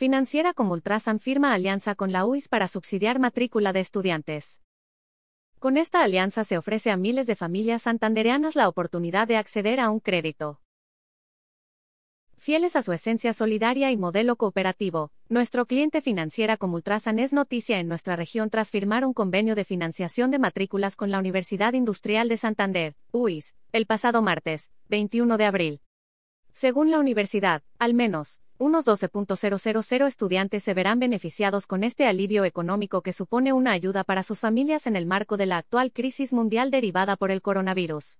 Financiera como Ultrasan firma alianza con la UIS para subsidiar matrícula de estudiantes. Con esta alianza se ofrece a miles de familias santandereanas la oportunidad de acceder a un crédito. Fieles a su esencia solidaria y modelo cooperativo, nuestro cliente financiera como Ultrasan es noticia en nuestra región tras firmar un convenio de financiación de matrículas con la Universidad Industrial de Santander, UIS, el pasado martes, 21 de abril. Según la universidad, al menos, unos 12.000 estudiantes se verán beneficiados con este alivio económico que supone una ayuda para sus familias en el marco de la actual crisis mundial derivada por el coronavirus.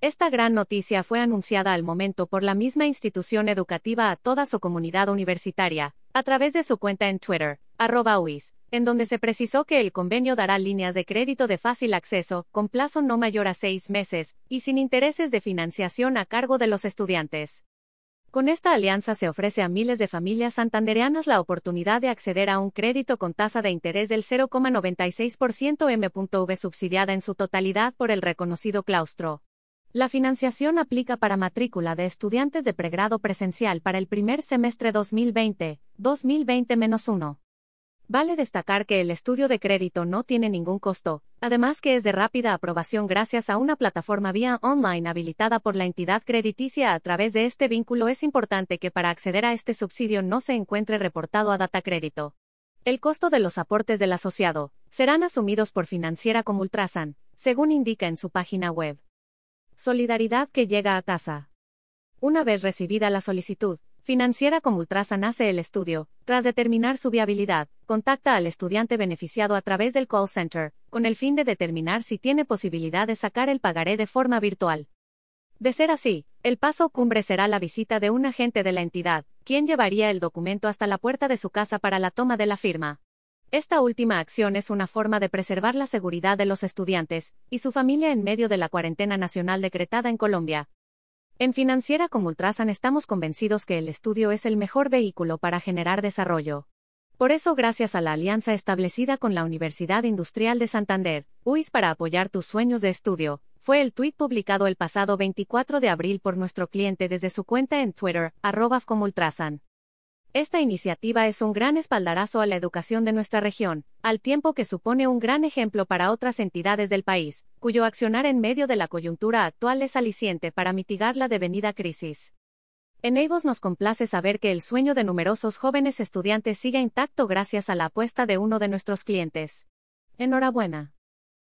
Esta gran noticia fue anunciada al momento por la misma institución educativa a toda su comunidad universitaria, a través de su cuenta en Twitter, arroba UIS, en donde se precisó que el convenio dará líneas de crédito de fácil acceso, con plazo no mayor a seis meses, y sin intereses de financiación a cargo de los estudiantes. Con esta alianza se ofrece a miles de familias santandereanas la oportunidad de acceder a un crédito con tasa de interés del 0,96% M.V subsidiada en su totalidad por el reconocido claustro. La financiación aplica para matrícula de estudiantes de pregrado presencial para el primer semestre 2020, 2020-1. Vale destacar que el estudio de crédito no tiene ningún costo, además que es de rápida aprobación gracias a una plataforma vía online habilitada por la entidad crediticia a través de este vínculo es importante que para acceder a este subsidio no se encuentre reportado a Data Crédito. El costo de los aportes del asociado serán asumidos por Financiera como Ultrasan, según indica en su página web. Solidaridad que llega a casa. Una vez recibida la solicitud, Financiera como Ultrasan hace el estudio, tras determinar su viabilidad, contacta al estudiante beneficiado a través del call center, con el fin de determinar si tiene posibilidad de sacar el pagaré de forma virtual. De ser así, el paso cumbre será la visita de un agente de la entidad, quien llevaría el documento hasta la puerta de su casa para la toma de la firma. Esta última acción es una forma de preservar la seguridad de los estudiantes y su familia en medio de la cuarentena nacional decretada en Colombia, en Financiera como Ultrasan estamos convencidos que el estudio es el mejor vehículo para generar desarrollo. Por eso, gracias a la alianza establecida con la Universidad Industrial de Santander, UIS para apoyar tus sueños de estudio, fue el tuit publicado el pasado 24 de abril por nuestro cliente desde su cuenta en Twitter, arroba como Ultrasan. Esta iniciativa es un gran espaldarazo a la educación de nuestra región, al tiempo que supone un gran ejemplo para otras entidades del país, cuyo accionar en medio de la coyuntura actual es aliciente para mitigar la devenida crisis. En Eivos nos complace saber que el sueño de numerosos jóvenes estudiantes sigue intacto gracias a la apuesta de uno de nuestros clientes. Enhorabuena.